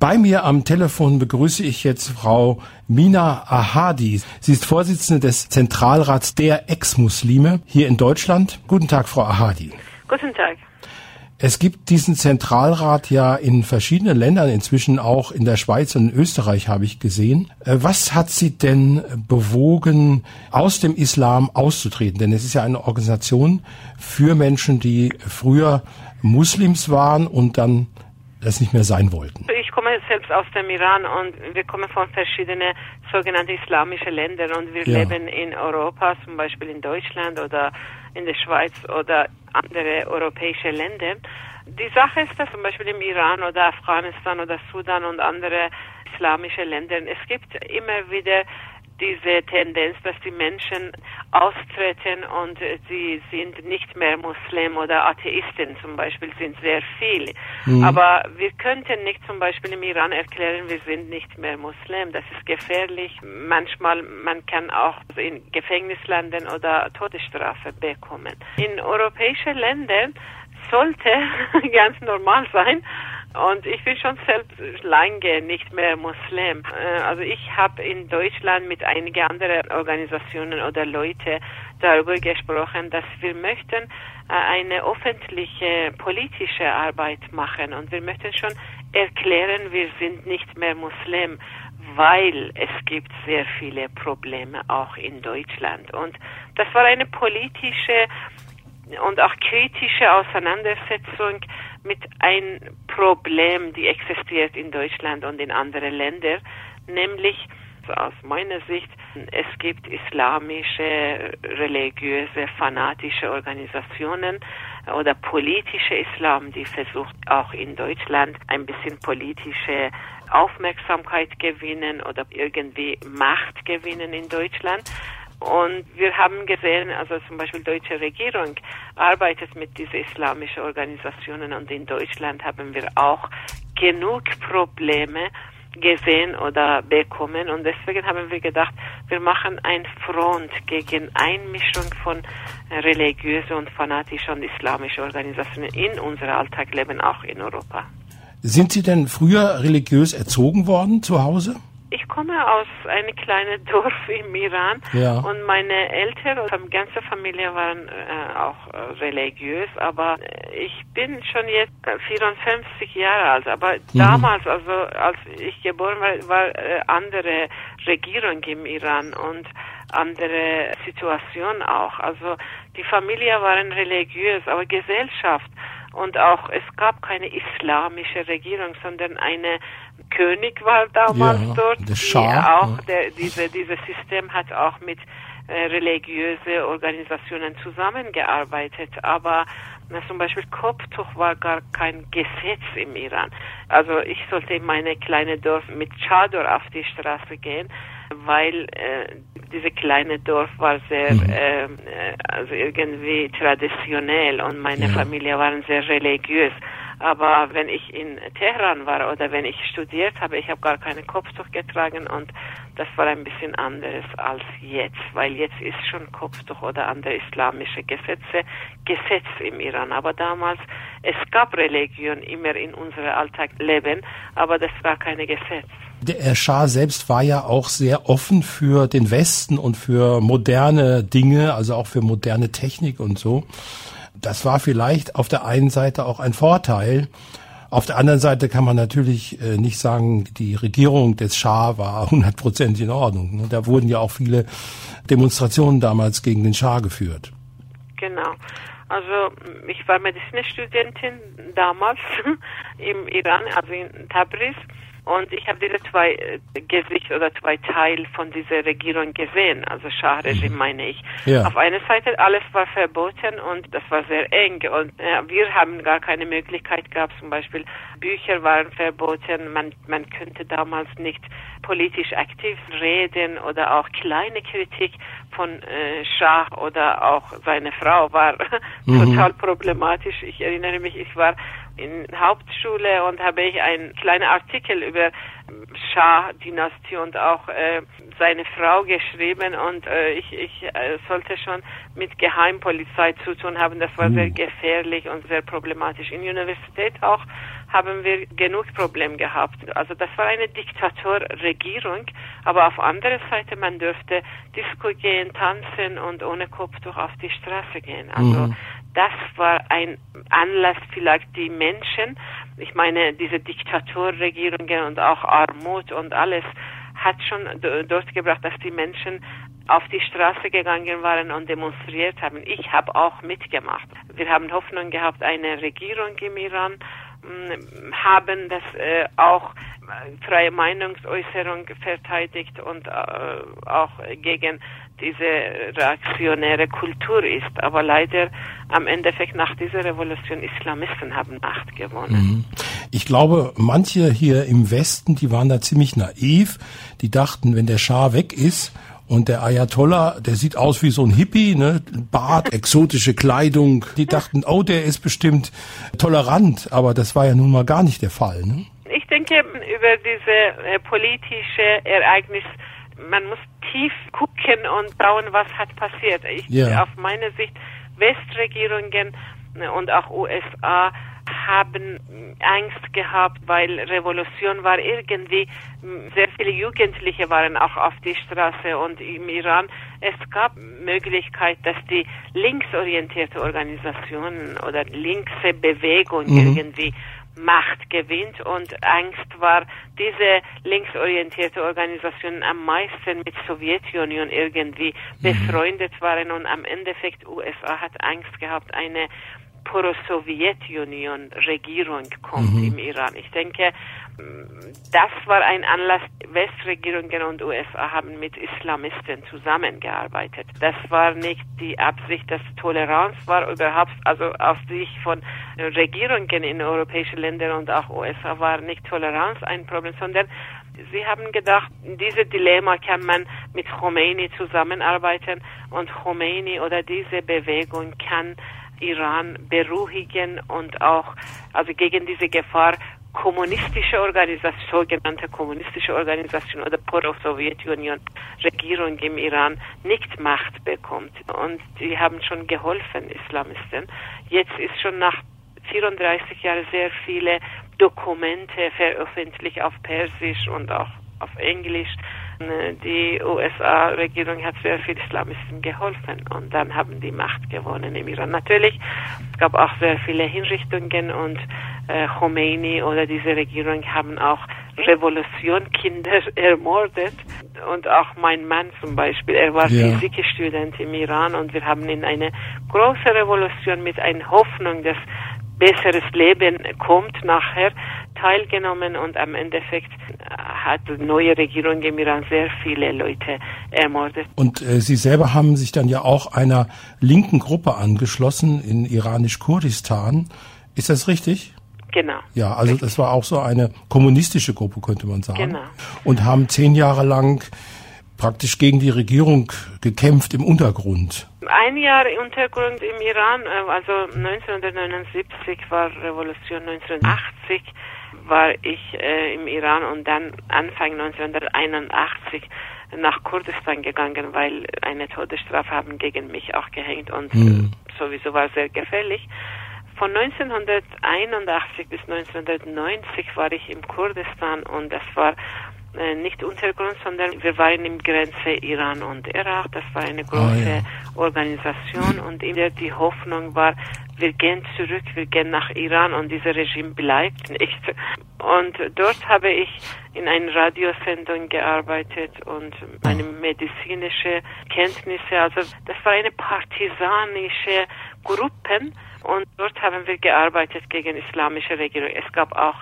Bei mir am Telefon begrüße ich jetzt Frau Mina Ahadi. Sie ist Vorsitzende des Zentralrats der Ex-Muslime hier in Deutschland. Guten Tag, Frau Ahadi. Guten Tag. Es gibt diesen Zentralrat ja in verschiedenen Ländern, inzwischen auch in der Schweiz und in Österreich habe ich gesehen. Äh, was hat Sie denn bewogen, aus dem Islam auszutreten? Denn es ist ja eine Organisation für Menschen, die früher Muslims waren und dann das nicht mehr sein wollten. Ich komme selbst aus dem Iran und wir kommen von verschiedenen sogenannten islamischen Ländern und wir ja. leben in Europa, zum Beispiel in Deutschland oder in der Schweiz oder andere europäische Länder. Die Sache ist, dass zum Beispiel im Iran oder Afghanistan oder Sudan und andere islamische Länder, es gibt immer wieder diese Tendenz, dass die Menschen austreten und sie sind nicht mehr Muslim oder Atheisten zum Beispiel sind sehr viele. Mhm. Aber wir könnten nicht zum Beispiel im Iran erklären, wir sind nicht mehr Muslim. Das ist gefährlich. Manchmal man kann auch in Gefängnis landen oder Todesstrafe bekommen. In europäischen Ländern sollte ganz normal sein, und ich bin schon selbst lange nicht mehr Muslim. Äh, also ich habe in Deutschland mit einigen anderen Organisationen oder Leute darüber gesprochen, dass wir möchten äh, eine öffentliche politische Arbeit machen und wir möchten schon erklären, wir sind nicht mehr Muslim, weil es gibt sehr viele Probleme auch in Deutschland. Und das war eine politische und auch kritische Auseinandersetzung mit einem Problem, die existiert in Deutschland und in anderen Ländern, nämlich aus meiner Sicht, es gibt islamische, religiöse, fanatische Organisationen oder politische Islam, die versucht auch in Deutschland ein bisschen politische Aufmerksamkeit gewinnen oder irgendwie Macht gewinnen in Deutschland. Und wir haben gesehen, also zum Beispiel deutsche Regierung arbeitet mit diesen islamischen Organisationen und in Deutschland haben wir auch genug Probleme gesehen oder bekommen und deswegen haben wir gedacht, wir machen ein Front gegen Einmischung von religiösen und fanatischen und islamischen Organisationen in unser Alltagleben auch in Europa. Sind Sie denn früher religiös erzogen worden zu Hause? Ich komme aus einem kleinen Dorf im Iran ja. und meine Eltern und ganze Familie waren äh, auch äh, religiös, aber ich bin schon jetzt 54 Jahre alt, aber mhm. damals, also als ich geboren war, war äh, andere Regierung im Iran und andere Situation auch. Also die Familie waren religiös, aber Gesellschaft und auch es gab keine islamische Regierung, sondern eine König war damals ja, dort. Der Schah, auch der, diese, dieses System hat auch mit äh, religiöse Organisationen zusammengearbeitet, aber na, zum Beispiel Kopftuch war gar kein Gesetz im Iran. Also ich sollte in meine kleine Dorf mit Chador auf die Straße gehen, weil äh, diese kleine Dorf war sehr, mhm. äh, also irgendwie traditionell und meine ja. Familie waren sehr religiös. Aber wenn ich in Teheran war oder wenn ich studiert habe, ich habe gar keine Kopftuch getragen und das war ein bisschen anderes als jetzt, weil jetzt ist schon Kopftuch oder andere islamische Gesetze Gesetz im Iran. Aber damals, es gab Religion immer in unserem Alltagsleben, aber das war keine Gesetz. Der Schah selbst war ja auch sehr offen für den Westen und für moderne Dinge, also auch für moderne Technik und so das war vielleicht auf der einen Seite auch ein Vorteil. Auf der anderen Seite kann man natürlich äh, nicht sagen, die Regierung des Schah war hundertprozentig in Ordnung. Ne? Da wurden ja auch viele Demonstrationen damals gegen den Schah geführt. Genau. Also ich war Medizinstudentin damals im Iran, also in Tabriz. Und ich habe diese zwei äh, Gesicht oder zwei Teile von dieser Regierung gesehen, also Schah-Regime meine ich. Ja. Auf einer Seite alles war verboten und das war sehr eng und äh, wir haben gar keine Möglichkeit gehabt, zum Beispiel Bücher waren verboten, man, man könnte damals nicht politisch aktiv reden oder auch kleine Kritik von äh, Schah oder auch seine Frau war mhm. total problematisch. Ich erinnere mich, ich war in Hauptschule und habe ich einen kleinen Artikel über Schah-Dynastie und auch äh, seine Frau geschrieben und äh, ich, ich äh, sollte schon mit Geheimpolizei zu tun haben. Das war sehr mhm. gefährlich und sehr problematisch. In Universität auch haben wir genug Probleme gehabt. Also das war eine Diktatorregierung, aber auf andere Seite man dürfte Disco gehen, tanzen und ohne Kopftuch auf die Straße gehen. Also mhm. Das war ein Anlass, vielleicht die Menschen, ich meine diese Diktatorregierungen und auch Armut und alles hat schon dort gebracht, dass die Menschen auf die Straße gegangen waren und demonstriert haben. Ich habe auch mitgemacht. Wir haben Hoffnung gehabt, eine Regierung im Iran haben das äh, auch äh, freie Meinungsäußerung verteidigt und äh, auch gegen diese reaktionäre Kultur ist. Aber leider am Endeffekt nach dieser Revolution Islamisten haben Macht gewonnen. Mhm. Ich glaube, manche hier im Westen, die waren da ziemlich naiv. Die dachten, wenn der Schah weg ist und der Ayatollah, der sieht aus wie so ein Hippie, ne? Bart, exotische Kleidung. Die dachten, oh, der ist bestimmt tolerant, aber das war ja nun mal gar nicht der Fall. Ne? Ich denke, über diese äh, politische Ereignis, man muss tief gucken und schauen, was hat passiert. Ich, ja. Auf meine Sicht, Westregierungen und auch USA haben Angst gehabt, weil Revolution war irgendwie, sehr viele Jugendliche waren auch auf die Straße und im Iran, es gab Möglichkeit, dass die linksorientierte Organisationen oder linkse Bewegung mhm. irgendwie Macht gewinnt und Angst war, diese linksorientierte Organisationen am meisten mit Sowjetunion irgendwie mhm. befreundet waren und am Endeffekt USA hat Angst gehabt, eine Pro-Sowjetunion-Regierung kommt mhm. im Iran. Ich denke, das war ein Anlass. Westregierungen und USA haben mit Islamisten zusammengearbeitet. Das war nicht die Absicht, dass Toleranz war überhaupt, also aus Sicht von Regierungen in europäischen Ländern und auch USA war nicht Toleranz ein Problem, sondern Sie haben gedacht, diese Dilemma kann man mit Khomeini zusammenarbeiten und Khomeini oder diese Bewegung kann Iran beruhigen und auch also gegen diese Gefahr kommunistische Organisation, sogenannte kommunistische Organisation oder Pro-Sowjetunion Regierung im Iran nicht Macht bekommt. Und die haben schon geholfen, Islamisten. Jetzt ist schon nach 34 Jahren sehr viele Dokumente veröffentlicht auf Persisch und auch auf Englisch die USA-Regierung hat sehr viel Islamisten geholfen und dann haben die Macht gewonnen im Iran. Natürlich, es gab auch sehr viele Hinrichtungen und äh, Khomeini oder diese Regierung haben auch Revolutionkinder ermordet und auch mein Mann zum Beispiel, er war ja. Physikstudent im Iran und wir haben in eine große Revolution mit einer Hoffnung, dass besseres Leben kommt nachher teilgenommen und am Endeffekt hat die neue Regierung im Iran sehr viele Leute ermordet. Und äh, Sie selber haben sich dann ja auch einer linken Gruppe angeschlossen in iranisch-Kurdistan. Ist das richtig? Genau. Ja, also richtig. das war auch so eine kommunistische Gruppe, könnte man sagen. Genau. Und haben zehn Jahre lang praktisch gegen die Regierung gekämpft im Untergrund. Ein Jahr im Untergrund im Iran, äh, also 1979 war Revolution 1980 war ich äh, im Iran und dann Anfang 1981 nach Kurdistan gegangen, weil eine Todesstrafe haben gegen mich auch gehängt und mhm. sowieso war sehr gefährlich. Von 1981 bis 1990 war ich im Kurdistan und das war äh, nicht Untergrund, sondern wir waren im Grenze Iran und Irak. Das war eine große oh, ja. Organisation und in der die Hoffnung war, wir gehen zurück, wir gehen nach Iran und dieses Regime bleibt nicht. Und dort habe ich in einer Radiosendung gearbeitet und meine medizinische Kenntnisse, also das war eine partisanische Gruppe und dort haben wir gearbeitet gegen islamische Regierung. Es gab auch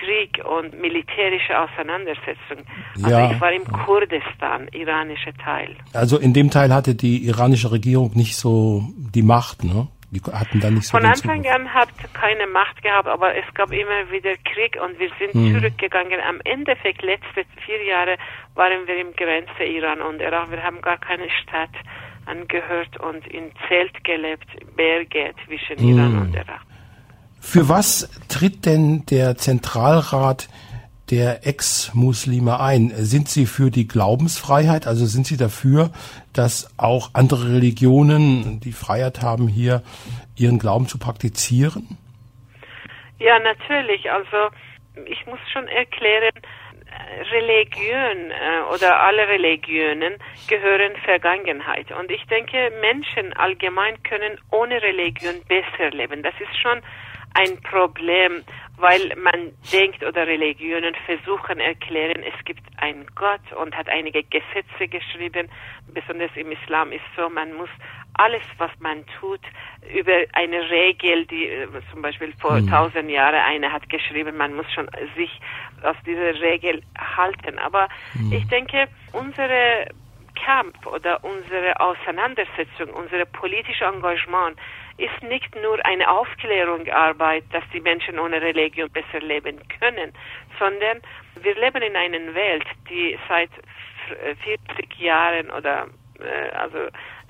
Krieg und militärische Auseinandersetzung. Also ja. ich war im Kurdistan, iranische Teil. Also in dem Teil hatte die iranische Regierung nicht so die Macht, ne? Die hatten da nicht so Von Anfang Zugriff. an hat keine Macht gehabt, aber es gab immer wieder Krieg und wir sind hm. zurückgegangen. Am Endeffekt, letzte vier Jahre waren wir im Grenze Iran und Irak. Wir haben gar keine Stadt angehört und in Zelt gelebt, Berge zwischen hm. Iran und Irak. Für was tritt denn der Zentralrat der Ex-Muslime ein? Sind Sie für die Glaubensfreiheit? Also sind Sie dafür, dass auch andere Religionen die Freiheit haben, hier ihren Glauben zu praktizieren? Ja, natürlich. Also ich muss schon erklären, Religion äh, oder alle Religionen gehören Vergangenheit. Und ich denke, Menschen allgemein können ohne Religion besser leben. Das ist schon ein Problem, weil man denkt oder Religionen versuchen erklären, es gibt einen Gott und hat einige Gesetze geschrieben. Besonders im Islam ist so, man muss alles, was man tut, über eine Regel, die äh, zum Beispiel vor mhm. tausend Jahren eine hat geschrieben, man muss schon sich auf diese Regel halten. Aber mhm. ich denke, unsere Kampf oder unsere Auseinandersetzung, unser politisches Engagement ist nicht nur eine Aufklärungsarbeit, dass die Menschen ohne Religion besser leben können, sondern wir leben in einer Welt, die seit 40 Jahren oder äh, also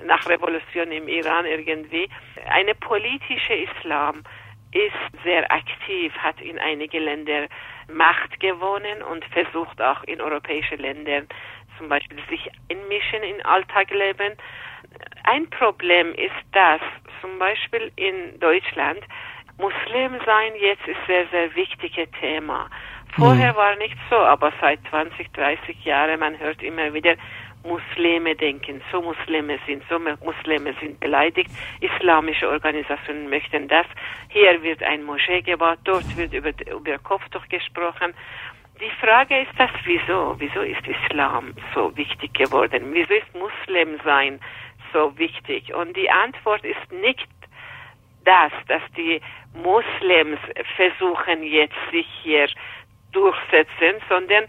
nach Revolution im Iran irgendwie, eine politische Islam ist sehr aktiv, hat in einige Länder Macht gewonnen und versucht auch in europäischen Ländern zum Beispiel sich einmischen in Alltagleben. Ein Problem ist, dass zum Beispiel in Deutschland Muslim sein jetzt ist sehr, sehr wichtiges Thema. Vorher mhm. war nicht so, aber seit 20, 30 Jahren, man hört immer wieder, Muslime denken, so Muslime sind, so Muslime sind beleidigt, islamische Organisationen möchten das. Hier wird ein Moschee gebaut, dort wird über, über Kopftuch gesprochen. Die Frage ist das, wieso? Wieso ist Islam so wichtig geworden? Wieso ist Muslim sein so wichtig? Und die Antwort ist nicht das, dass die Muslims versuchen jetzt sich hier durchsetzen, sondern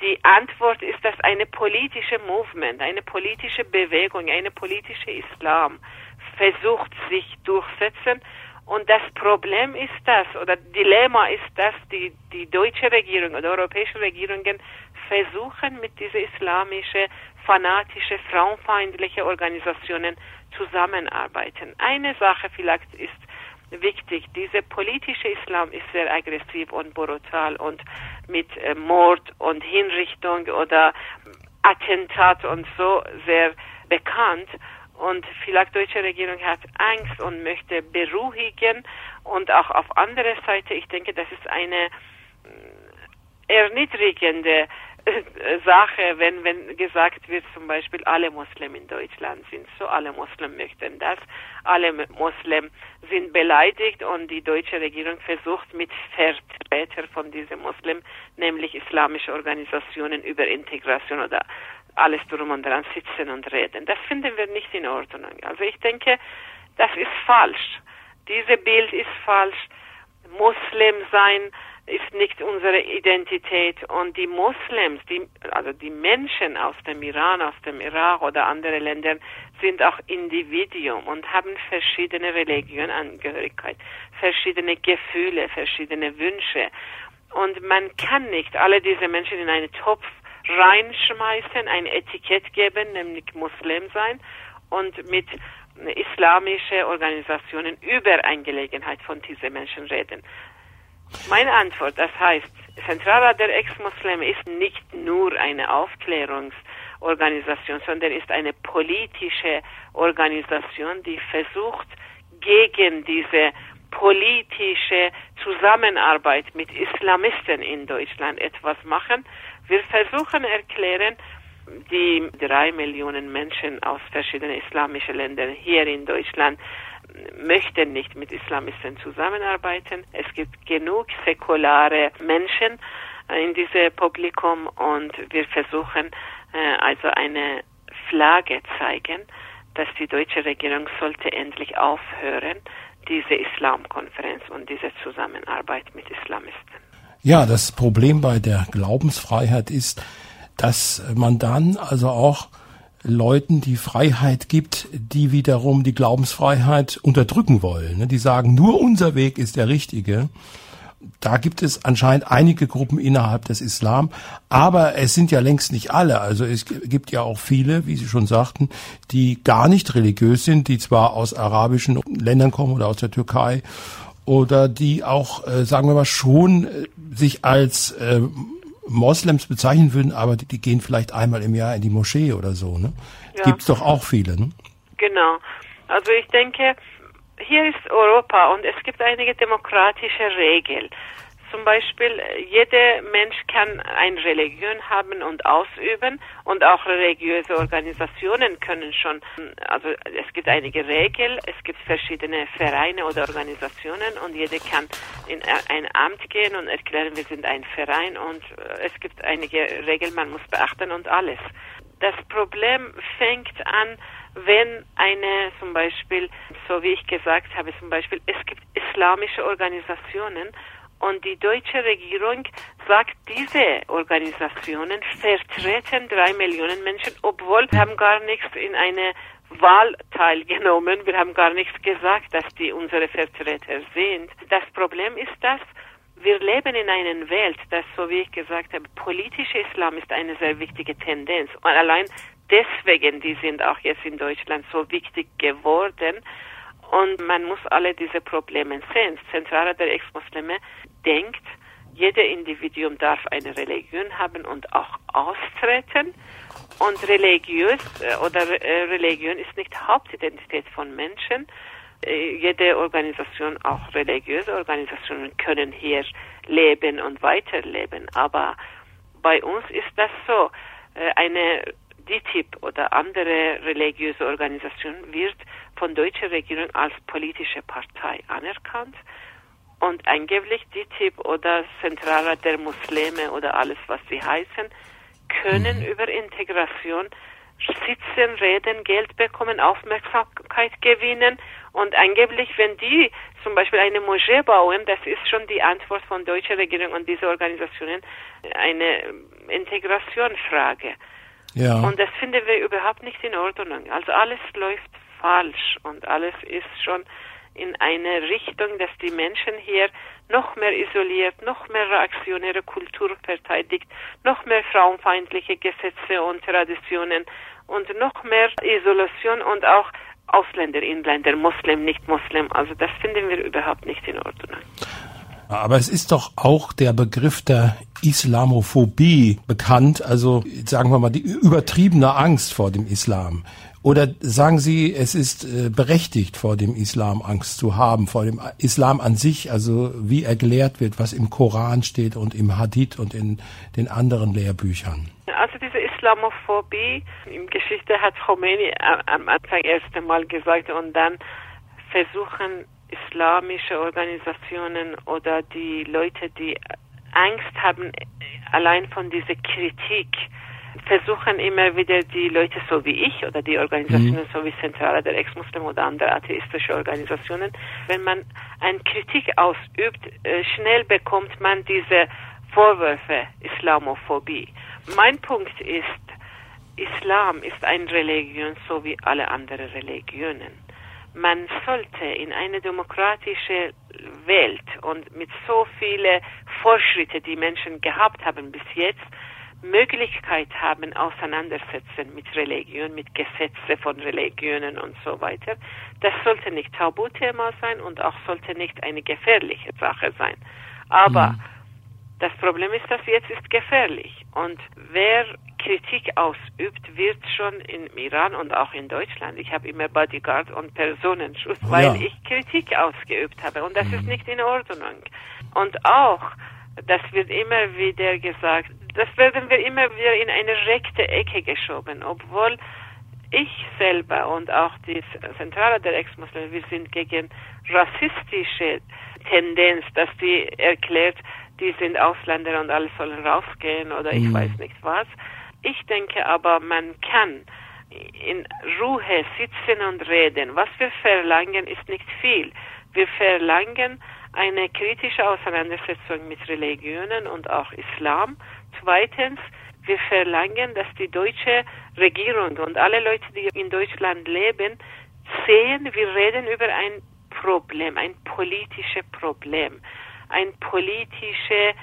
die Antwort ist, dass eine politische Movement, eine politische Bewegung, eine politische Islam versucht sich durchsetzen. Und das Problem ist das, oder Dilemma ist das, die, die deutsche Regierung oder europäische Regierungen versuchen mit diese islamische, fanatische, frauenfeindliche Organisationen zusammenarbeiten. Eine Sache vielleicht ist wichtig. Dieser politische Islam ist sehr aggressiv und brutal und mit äh, Mord und Hinrichtung oder Attentat und so sehr bekannt. Und vielleicht deutsche Regierung hat Angst und möchte beruhigen. Und auch auf andere Seite, ich denke, das ist eine äh, erniedrigende Sache, wenn, wenn gesagt wird, zum Beispiel alle Muslimen in Deutschland sind so, alle Muslimen möchten das, alle Muslimen sind beleidigt und die deutsche Regierung versucht mit Vertretern von diesen Muslimen, nämlich islamische Organisationen über Integration oder alles drum und dran sitzen und reden. Das finden wir nicht in Ordnung. Also ich denke, das ist falsch. Dieses Bild ist falsch. Muslim sein, ist nicht unsere Identität. Und die Moslems, die, also die Menschen aus dem Iran, aus dem Irak oder andere Länder sind auch Individuum und haben verschiedene Religionangehörigkeit, verschiedene Gefühle, verschiedene Wünsche. Und man kann nicht alle diese Menschen in einen Topf reinschmeißen, ein Etikett geben, nämlich Muslim sein und mit islamische Organisationen über Angelegenheit von diesen Menschen reden. Meine Antwort, das heißt, Zentralrat der Ex-Muslime ist nicht nur eine Aufklärungsorganisation, sondern ist eine politische Organisation, die versucht, gegen diese politische Zusammenarbeit mit Islamisten in Deutschland etwas machen. Wir versuchen erklären, die drei Millionen Menschen aus verschiedenen islamischen Ländern hier in Deutschland möchten nicht mit Islamisten zusammenarbeiten. Es gibt genug säkulare Menschen äh, in diesem Publikum und wir versuchen äh, also eine Flagge zeigen, dass die deutsche Regierung sollte endlich aufhören, diese Islamkonferenz und diese Zusammenarbeit mit Islamisten. Ja, das Problem bei der Glaubensfreiheit ist, dass man dann also auch Leuten die Freiheit gibt, die wiederum die Glaubensfreiheit unterdrücken wollen. Ne? Die sagen, nur unser Weg ist der richtige. Da gibt es anscheinend einige Gruppen innerhalb des Islam, aber es sind ja längst nicht alle. Also es gibt ja auch viele, wie Sie schon sagten, die gar nicht religiös sind, die zwar aus arabischen Ländern kommen oder aus der Türkei oder die auch, äh, sagen wir mal, schon äh, sich als äh, Moslems bezeichnen würden, aber die, die, gehen vielleicht einmal im Jahr in die Moschee oder so, ne? Ja. Gibt's doch auch viele, ne? Genau. Also ich denke, hier ist Europa und es gibt einige demokratische Regeln. Zum Beispiel, jeder Mensch kann eine Religion haben und ausüben und auch religiöse Organisationen können schon, also es gibt einige Regeln, es gibt verschiedene Vereine oder Organisationen und jeder kann in ein Amt gehen und erklären, wir sind ein Verein und es gibt einige Regeln, man muss beachten und alles. Das Problem fängt an, wenn eine zum Beispiel, so wie ich gesagt habe, zum Beispiel, es gibt islamische Organisationen und die deutsche Regierung sagt, diese Organisationen vertreten drei Millionen Menschen, obwohl wir haben gar nichts in eine Wahl teilgenommen. Wir haben gar nichts gesagt, dass die unsere Vertreter sind. Das Problem ist das, wir leben in einer Welt, das, so wie ich gesagt habe, politischer Islam ist eine sehr wichtige Tendenz. Und allein deswegen, die sind auch jetzt in Deutschland so wichtig geworden. Und man muss alle diese Probleme sehen. Zentrale der Ex-Muslime denkt, jeder Individuum darf eine Religion haben und auch austreten. Und religiös äh, oder äh, Religion ist nicht Hauptidentität von Menschen. Äh, jede Organisation, auch religiöse Organisationen, können hier leben und weiterleben. Aber bei uns ist das so. Eine DITIB oder andere religiöse Organisation wird von deutscher Regierung als politische Partei anerkannt und angeblich DITIB oder Zentralrat der Muslime oder alles, was sie heißen, können mhm. über Integration sitzen, reden, Geld bekommen, Aufmerksamkeit gewinnen und angeblich, wenn die zum Beispiel eine Moschee bauen, das ist schon die Antwort von deutscher Regierung und diese Organisationen eine Integrationsfrage. Ja. Und das finden wir überhaupt nicht in Ordnung. Also alles läuft falsch und alles ist schon in eine Richtung, dass die Menschen hier noch mehr isoliert, noch mehr reaktionäre Kultur verteidigt, noch mehr frauenfeindliche Gesetze und Traditionen und noch mehr Isolation und auch Ausländer, Inländer, Muslim, nicht Muslim. Also das finden wir überhaupt nicht in Ordnung. Aber es ist doch auch der Begriff der Islamophobie bekannt, also sagen wir mal die übertriebene Angst vor dem Islam. Oder sagen Sie, es ist äh, berechtigt, vor dem Islam Angst zu haben, vor dem Islam an sich, also wie er gelehrt wird, was im Koran steht und im Hadith und in den anderen Lehrbüchern? Also diese Islamophobie, in Geschichte hat Khomeini am Anfang erst einmal gesagt und dann versuchen islamische Organisationen oder die Leute, die Angst haben, allein von dieser Kritik, versuchen immer wieder die Leute so wie ich oder die Organisationen mhm. so wie Zentrale der Ex-Muslim oder andere atheistische Organisationen, wenn man eine Kritik ausübt, äh, schnell bekommt man diese Vorwürfe Islamophobie. Mein Punkt ist, Islam ist eine Religion so wie alle anderen Religionen man sollte in eine demokratische Welt und mit so vielen Fortschritten, die Menschen gehabt haben bis jetzt, Möglichkeit haben, auseinandersetzen mit Religion, mit Gesetzen von Religionen und so weiter. Das sollte nicht Tabuthema sein und auch sollte nicht eine gefährliche Sache sein. Aber mhm. das Problem ist, dass jetzt ist gefährlich. Und wer Kritik ausübt, wird schon im Iran und auch in Deutschland. Ich habe immer Bodyguard und Personenschutz, weil ja. ich Kritik ausgeübt habe und das mhm. ist nicht in Ordnung. Und auch, das wird immer wieder gesagt, das werden wir immer wieder in eine rechte Ecke geschoben, obwohl ich selber und auch die Zentrale der Ex-Muslime, wir sind gegen rassistische Tendenz, dass die erklärt, die sind Ausländer und alle sollen rausgehen oder ich mhm. weiß nicht was. Ich denke aber, man kann in Ruhe sitzen und reden. Was wir verlangen, ist nicht viel. Wir verlangen eine kritische Auseinandersetzung mit Religionen und auch Islam. Zweitens, wir verlangen, dass die deutsche Regierung und alle Leute, die in Deutschland leben, sehen, wir reden über ein Problem, ein politisches Problem, ein politisches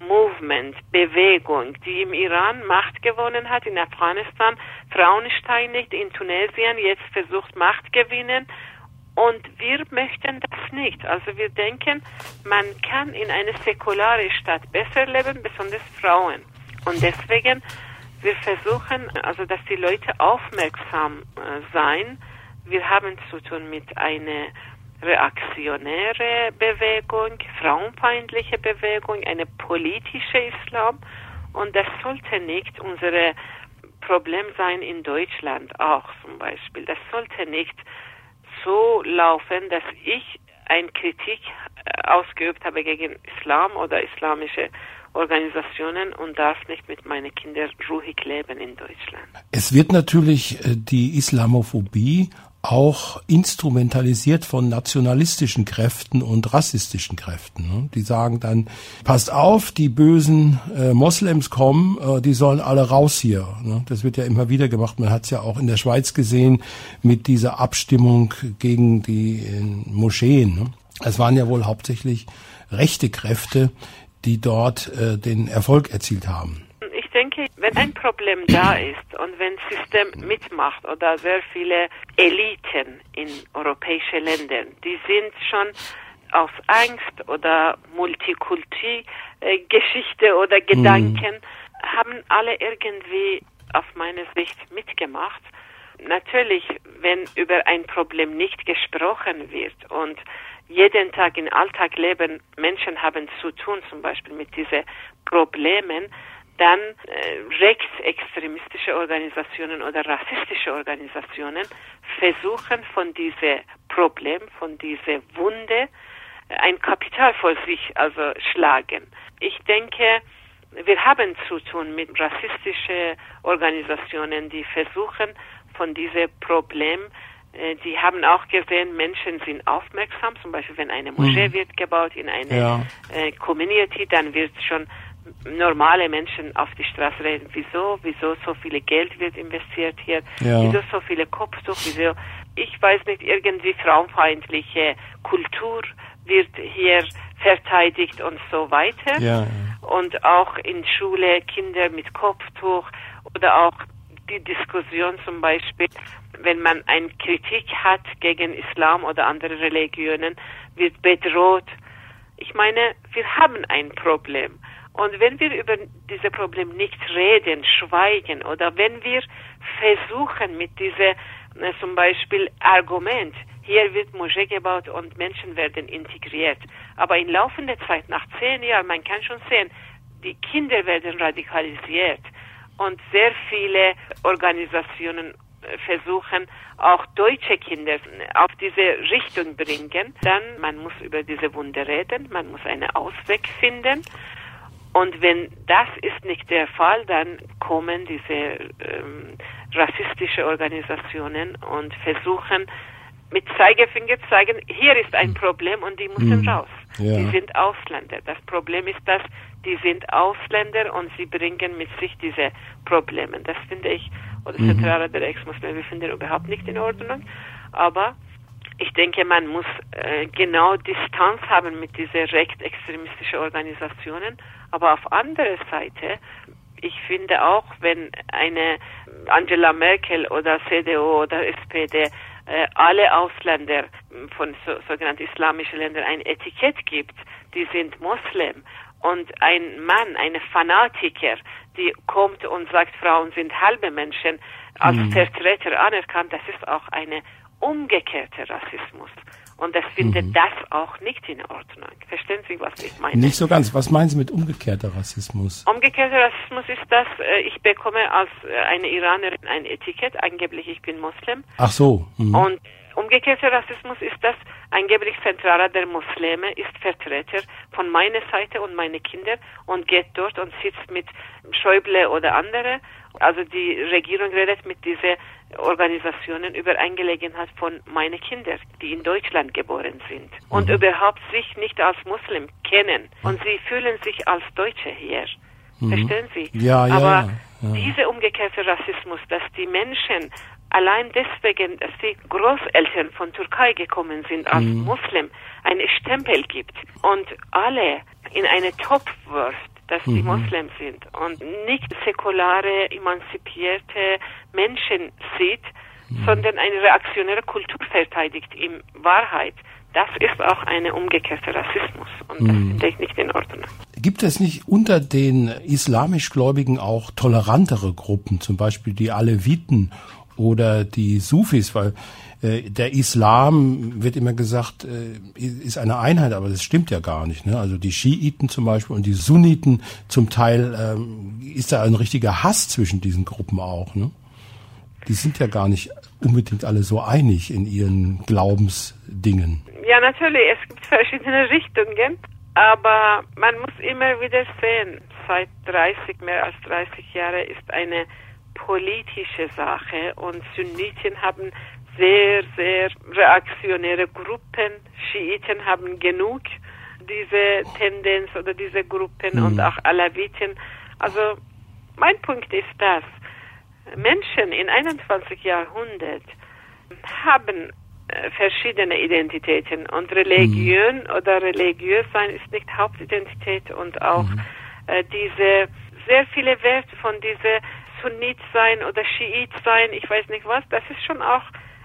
Movement, Bewegung, die im Iran Macht gewonnen hat, in Afghanistan Frauen steinigt, in Tunesien jetzt versucht Macht gewinnen. Und wir möchten das nicht. Also wir denken, man kann in einer säkularen Stadt besser leben, besonders Frauen. Und deswegen, wir versuchen, also dass die Leute aufmerksam äh, sein. Wir haben zu tun mit einer reaktionäre Bewegung, frauenfeindliche Bewegung, eine politische Islam. Und das sollte nicht unser Problem sein in Deutschland auch zum Beispiel. Das sollte nicht so laufen, dass ich eine Kritik äh, ausgeübt habe gegen Islam oder islamische Organisationen und darf nicht mit meinen Kindern ruhig leben in Deutschland. Es wird natürlich äh, die Islamophobie auch instrumentalisiert von nationalistischen Kräften und rassistischen Kräften. Ne? Die sagen dann, passt auf, die bösen äh, Moslems kommen, äh, die sollen alle raus hier. Ne? Das wird ja immer wieder gemacht. Man hat es ja auch in der Schweiz gesehen mit dieser Abstimmung gegen die äh, Moscheen. Ne? Es waren ja wohl hauptsächlich rechte Kräfte, die dort äh, den Erfolg erzielt haben wenn ein Problem da ist und wenn das System mitmacht oder sehr viele Eliten in europäischen Ländern, die sind schon aus Angst oder Multikulti-Geschichte oder mhm. Gedanken, mhm. haben alle irgendwie auf meine Sicht mitgemacht. Natürlich, wenn über ein Problem nicht gesprochen wird und jeden Tag im Alltag leben, Menschen haben zu tun, zum Beispiel mit diesen Problemen, dann äh, rechtsextremistische Organisationen oder rassistische Organisationen versuchen von diesem Problem, von dieser Wunde äh, ein Kapital vor sich also schlagen. Ich denke, wir haben zu tun mit rassistischen Organisationen, die versuchen von diesem Problem äh, die haben auch gesehen, Menschen sind aufmerksam. Zum Beispiel, wenn eine Moschee mhm. wird gebaut in eine ja. äh, Community, dann wird schon normale Menschen auf die Straße reden, wieso, wieso so viel Geld wird investiert hier, ja. wieso so viele Kopftuch, wieso, ich weiß nicht, irgendwie frauenfeindliche Kultur wird hier verteidigt und so weiter. Ja. Und auch in Schule Kinder mit Kopftuch oder auch die Diskussion zum Beispiel, wenn man eine Kritik hat gegen Islam oder andere Religionen, wird bedroht. Ich meine, wir haben ein Problem. Und wenn wir über dieses Problem nicht reden, schweigen oder wenn wir versuchen mit diesem äh, zum Beispiel Argument, hier wird Moschee gebaut und Menschen werden integriert, aber in laufender Zeit, nach zehn Jahren, man kann schon sehen, die Kinder werden radikalisiert. Und sehr viele Organisationen äh, versuchen, auch deutsche Kinder auf diese Richtung bringen, dann man muss über diese Wunde reden, man muss einen Ausweg finden und wenn das ist nicht der Fall, dann kommen diese ähm, rassistische Organisationen und versuchen mit Zeigefinger zu zeigen, hier ist ein hm. Problem und die müssen mhm. raus. Ja. Die sind Ausländer. Das Problem ist, dass die sind Ausländer und sie bringen mit sich diese Probleme. Das finde ich, oder mhm. Zentrale der Ex-Muslime finden überhaupt nicht in Ordnung. Aber ich denke, man muss äh, genau Distanz haben mit diesen rechtsextremistischen Organisationen. Aber auf andere Seite, ich finde auch, wenn eine Angela Merkel oder CDU oder SPD äh, alle Ausländer von so, sogenannten islamischen Ländern ein Etikett gibt, die sind Moslem und ein Mann, eine Fanatiker, die kommt und sagt, Frauen sind halbe Menschen, als mhm. Vertreter anerkannt, das ist auch eine umgekehrte Rassismus. Und das findet mhm. das auch nicht in Ordnung. Verstehen Sie, was ich meine? Nicht so ganz. Was meinen Sie mit umgekehrter Rassismus? Umgekehrter Rassismus ist das, äh, ich bekomme als äh, eine Iranerin ein Etikett, angeblich ich bin Muslim. Ach so. Mhm. Und umgekehrter Rassismus ist das, angeblich Zentraler der Muslime ist Vertreter von meiner Seite und meine Kinder und geht dort und sitzt mit Schäuble oder andere. Also die Regierung redet mit diesen Organisationen über Angelegenheit von meinen Kindern, die in Deutschland geboren sind und mhm. überhaupt sich nicht als Muslim kennen und sie fühlen sich als Deutsche hier. Mhm. Verstehen Sie? Ja, ja. Aber ja. dieser umgekehrte Rassismus, dass die Menschen allein deswegen, dass die Großeltern von Türkei gekommen sind als mhm. Muslim, einen Stempel gibt und alle in eine Topf wirft, dass mhm. die Moslems sind und nicht säkulare, emanzipierte Menschen sieht, mhm. sondern eine reaktionäre Kultur verteidigt in Wahrheit. Das ist auch eine umgekehrte Rassismus und das mhm. finde ich nicht in Ordnung. Gibt es nicht unter den islamisch Gläubigen auch tolerantere Gruppen, zum Beispiel die Aleviten oder die Sufis, weil der Islam wird immer gesagt, äh, ist eine Einheit, aber das stimmt ja gar nicht. Ne? Also die Schiiten zum Beispiel und die Sunniten zum Teil ähm, ist da ein richtiger Hass zwischen diesen Gruppen auch. Ne? Die sind ja gar nicht unbedingt alle so einig in ihren Glaubensdingen. Ja, natürlich, es gibt verschiedene Richtungen, aber man muss immer wieder sehen, seit 30, mehr als 30 Jahre ist eine politische Sache und Sunniten haben sehr, sehr reaktionäre Gruppen. Schiiten haben genug diese Tendenz oder diese Gruppen mhm. und auch Alawiten. Also mein Punkt ist das, Menschen in 21. Jahrhundert haben äh, verschiedene Identitäten und Religion mhm. oder religiös sein ist nicht Hauptidentität und auch mhm. äh, diese sehr viele Werte von diese Sunnit sein oder Schiit sein, ich weiß nicht was, das ist schon auch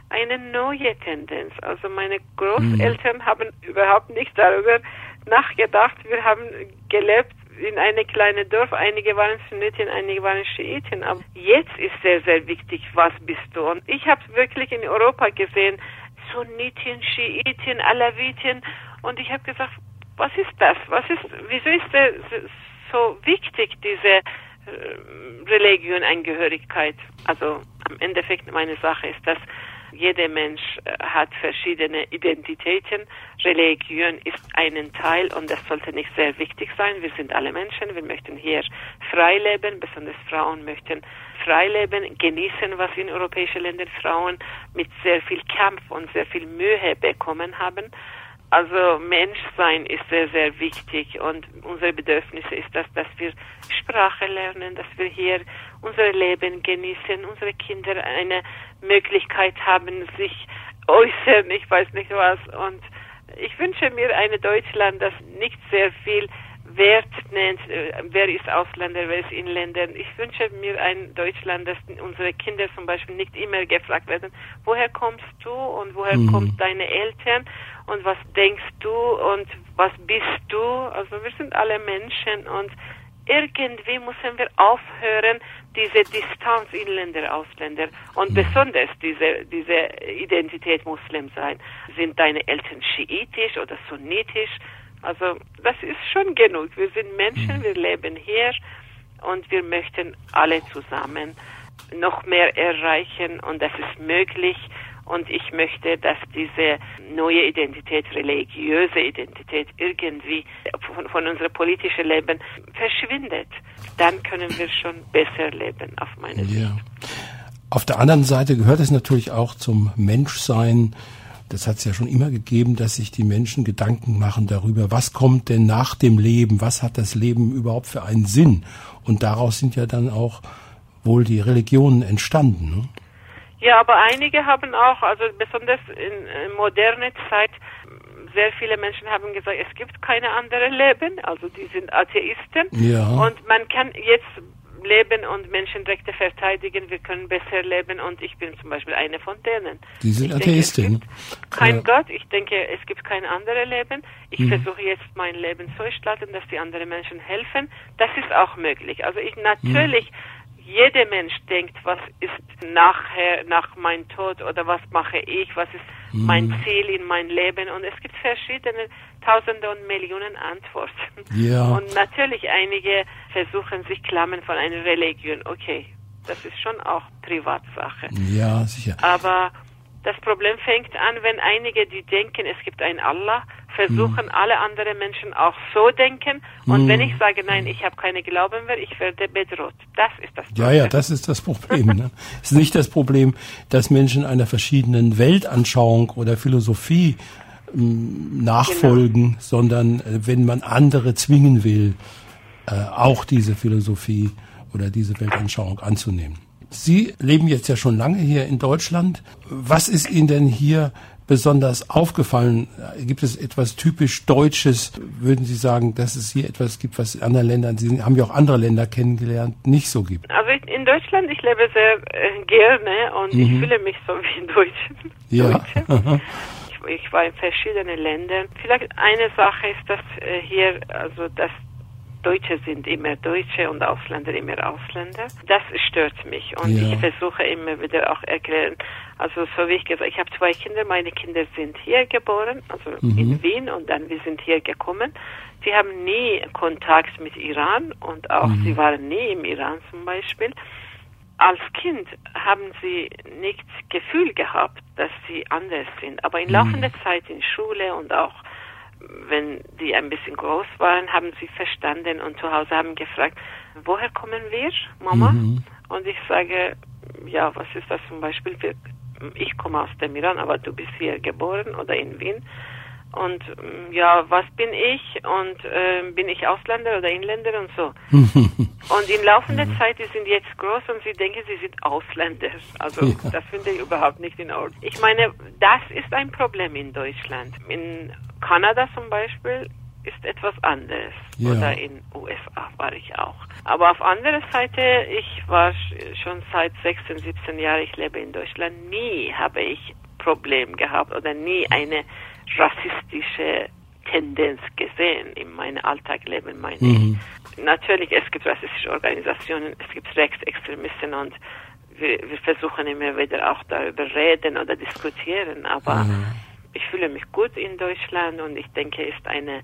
eine neue Tendenz. Also meine Großeltern mhm. haben überhaupt nicht darüber nachgedacht. Wir haben gelebt in einem kleinen Dorf. Einige waren Sunniten, einige waren Schiiten. Aber jetzt ist sehr, sehr wichtig, was bist du. Und ich habe wirklich in Europa gesehen, Sunniten, Schiiten, Alawiten. Und ich habe gesagt, was ist das? Was ist, wieso ist das so wichtig, diese äh, Religion-Angehörigkeit? Also am Endeffekt meine Sache ist, dass jeder Mensch äh, hat verschiedene Identitäten. Religion ist ein Teil und das sollte nicht sehr wichtig sein. Wir sind alle Menschen. Wir möchten hier frei leben. Besonders Frauen möchten frei leben, genießen, was in europäischen Ländern Frauen mit sehr viel Kampf und sehr viel Mühe bekommen haben. Also Menschsein ist sehr, sehr wichtig und unsere Bedürfnisse ist das, dass wir Sprache lernen, dass wir hier unser Leben genießen, unsere Kinder eine Möglichkeit haben, sich äußern, ich weiß nicht was. Und ich wünsche mir eine Deutschland, das nicht sehr viel Wert nennt, äh, wer ist Ausländer, wer ist Inländer. Ich wünsche mir ein Deutschland, dass unsere Kinder zum Beispiel nicht immer gefragt werden, woher kommst du und woher mhm. kommen deine Eltern und was denkst du und was bist du. Also wir sind alle Menschen und irgendwie müssen wir aufhören, diese Distanz Inländer, Ausländer und mhm. besonders diese, diese Identität Muslim sein. Sind deine Eltern schiitisch oder sunnitisch? Also das ist schon genug. Wir sind Menschen, mhm. wir leben hier und wir möchten alle zusammen noch mehr erreichen und das ist möglich. Und ich möchte, dass diese neue Identität, religiöse Identität irgendwie von, von unserem politischen Leben verschwindet. Dann können wir schon besser leben, auf meine Sicht. Ja. Auf der anderen Seite gehört es natürlich auch zum Menschsein, das hat es ja schon immer gegeben, dass sich die Menschen Gedanken machen darüber, was kommt denn nach dem Leben, was hat das Leben überhaupt für einen Sinn. Und daraus sind ja dann auch wohl die Religionen entstanden. Ne? Ja, aber einige haben auch, also besonders in, in moderne Zeit, sehr viele Menschen haben gesagt, es gibt keine andere Leben, also die sind Atheisten. Ja. Und man kann jetzt leben und Menschenrechte verteidigen, wir können besser leben und ich bin zum Beispiel eine von denen. Die sind Atheistin. Kein ja. Gott, ich denke, es gibt kein anderes Leben. Ich mhm. versuche jetzt mein Leben so gestalten, dass die anderen Menschen helfen. Das ist auch möglich. Also ich natürlich mhm jeder Mensch denkt, was ist nachher, nach meinem Tod oder was mache ich, was ist mein mhm. Ziel in meinem Leben und es gibt verschiedene Tausende und Millionen Antworten. Ja. Und natürlich einige versuchen sich klammern von einer Religion. Okay, das ist schon auch Privatsache. Ja, sicher. Aber das Problem fängt an, wenn einige, die denken, es gibt einen Allah, versuchen mhm. alle anderen Menschen auch so denken. Und mhm. wenn ich sage, nein, ich habe keine Glauben mehr, ich werde bedroht. Das ist das Problem. Ja, ja, das ist das Problem. ne? Es ist nicht das Problem, dass Menschen einer verschiedenen Weltanschauung oder Philosophie ähm, nachfolgen, genau. sondern äh, wenn man andere zwingen will, äh, auch diese Philosophie oder diese Weltanschauung anzunehmen. Sie leben jetzt ja schon lange hier in Deutschland. Was ist Ihnen denn hier besonders aufgefallen? Gibt es etwas typisch Deutsches? Würden Sie sagen, dass es hier etwas gibt, was in anderen Ländern, Sie haben ja auch andere Länder kennengelernt, nicht so gibt? Also in Deutschland, ich lebe sehr äh, gerne und mhm. ich fühle mich so wie ein Deutscher. Ja. ich, ich war in verschiedenen Ländern. Vielleicht eine Sache ist, dass äh, hier, also das Deutsche sind immer Deutsche und Ausländer immer Ausländer. Das stört mich und Ja. ich versuche immer wieder auch erklären, also so wie ich gesagt, ich habe zwei Kinder, meine Kinder sind hier geboren, also Mhm. in Wien und dann wir sind hier gekommen. Sie haben nie Kontakt mit Iran und auch Mhm. sie waren nie im Iran zum Beispiel. Als Kind haben sie nicht Gefühl gehabt, dass sie anders sind. Aber in laufender Zeit in Schule und auch wenn die ein bisschen groß waren, haben sie verstanden und zu Hause haben gefragt, woher kommen wir, Mama? Mhm. Und ich sage, ja, was ist das zum Beispiel? Ich komme aus dem Iran, aber du bist hier geboren oder in Wien. Und mm, ja, was bin ich? Und ähm, bin ich Ausländer oder Inländer und so. Und in laufender Zeit, die sind jetzt groß und sie denken, sie sind Ausländer. Also Ja. das finde ich überhaupt nicht in Ordnung. Ich meine, das ist ein Problem in Deutschland. In Kanada zum Beispiel ist etwas anderes. Ja. Oder in USA war ich auch. Aber auf anderer Seite, ich war sch- schon seit 16, 17 Jahren, ich lebe in Deutschland, nie habe ich Problem gehabt oder nie eine rassistische Tendenz gesehen in meinem Alltagsleben, meine Mhm. ich. Natürlich, es gibt rassistische Organisationen, es gibt Rechtsextremisten und wir, wir versuchen immer wieder auch darüber reden oder diskutieren, aber ich fühle mich gut in Deutschland und ich denke, es ist eine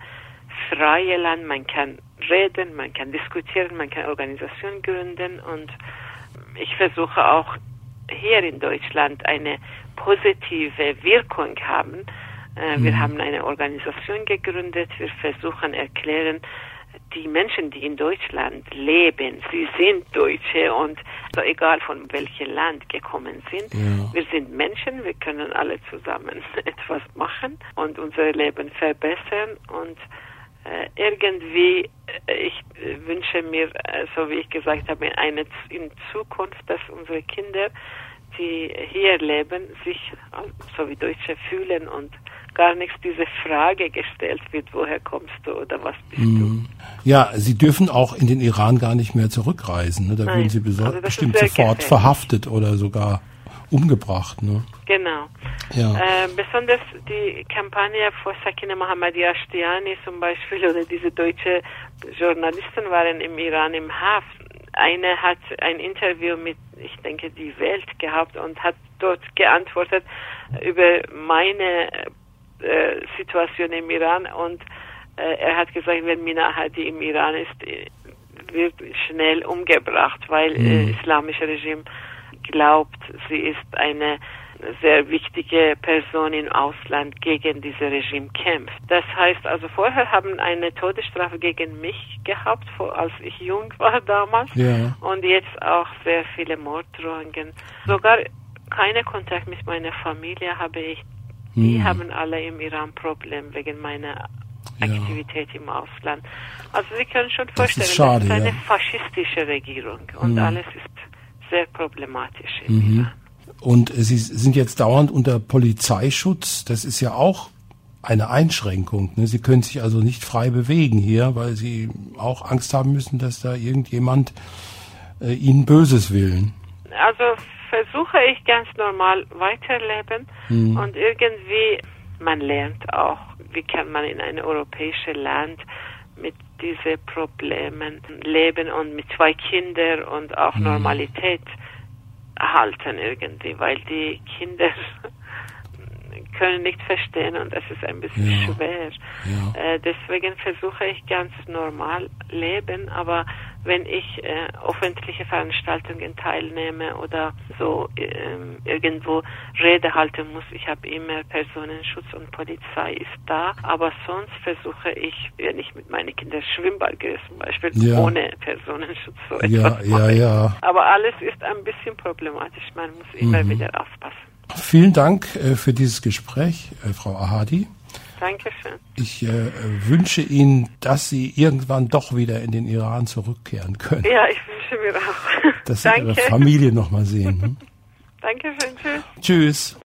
freie Land, man kann reden, man kann diskutieren, man kann Organisationen gründen und ich versuche auch hier in Deutschland eine positive Wirkung haben. Äh, Wir haben eine Organisation gegründet, wir versuchen erklären, die Menschen, die in Deutschland leben, sie sind Deutsche und so egal von welchem Land gekommen sind, Ja. wir sind Menschen, wir können alle zusammen etwas machen und unser Leben verbessern und äh, irgendwie, äh, ich äh, wünsche mir, äh, so wie ich gesagt habe, eine in Zukunft, dass unsere Kinder, die hier leben, sich so wie Deutsche fühlen und gar nichts diese Frage gestellt wird, woher kommst du oder was bist Mhm. Ja, sie dürfen auch in den Iran gar nicht mehr zurückreisen. Ne? Da Nein, würden sie also bestimmt sofort gefährlich. verhaftet oder sogar umgebracht. Ne? du? Genau. Ja. Äh, besonders die Kampagne vor Sakine Mohammadi Ashtiani zum Beispiel oder diese deutsche Journalisten waren im Iran im Haft. Eine hat ein Interview mit, ich denke, die Welt gehabt und hat dort geantwortet über meine äh, Situation im Iran und äh, er hat gesagt, wenn Mina Hadi im Iran ist, wird schnell umgebracht, weil äh, islamische Regime glaubt, sie ist eine sehr wichtige Person im Ausland gegen dieses Regime kämpft. Das heißt also, vorher haben eine Todesstrafe gegen mich gehabt, als ich jung war damals. Ja. Und jetzt auch sehr viele Morddrohungen. Sogar keinen Kontakt mit meiner Familie habe ich. Die Hm. haben alle im Iran Problem wegen meiner Ja. Aktivität im Ausland. Also Sie können schon Das vorstellen, ist schade, das ist eine ja. faschistische Regierung und Hm. alles ist sehr problematisch im Mhm. Iran. Und sie sind jetzt dauernd unter Polizeischutz. Das ist ja auch eine Einschränkung. Ne? Sie können sich also nicht frei bewegen hier, weil sie auch Angst haben müssen, dass da irgendjemand äh, ihnen Böses will. Also versuche ich ganz normal weiterleben Mhm. und irgendwie man lernt auch, wie kann man in einem europäischen Land mit diesen Problemen leben und mit zwei Kindern und auch Mhm. Normalität erhalten irgendwie, weil die Kinder können nicht verstehen und das ist ein bisschen Ja. schwer. Ja. Äh, deswegen versuche ich ganz normal leben, aber wenn ich äh, öffentliche Veranstaltungen teilnehme oder so ähm, irgendwo Rede halten muss, ich habe immer Personenschutz und Polizei ist da, aber sonst versuche ich, wenn ich mit meinen Kindern Schwimmbad gehe zum Beispiel, Ja. ohne Personenschutz so Ja, etwas ja, machen. ja. Aber alles ist ein bisschen problematisch, man muss immer Mhm. wieder aufpassen. Vielen Dank äh, für dieses Gespräch, äh, Frau Ahadi. Dankeschön. Ich äh, wünsche Ihnen, dass Sie irgendwann doch wieder in den Iran zurückkehren können. Ja, ich wünsche mir auch. Dass Sie Danke. Ihre Familie noch mal sehen. Hm? Dankeschön, tschüss. Tschüss.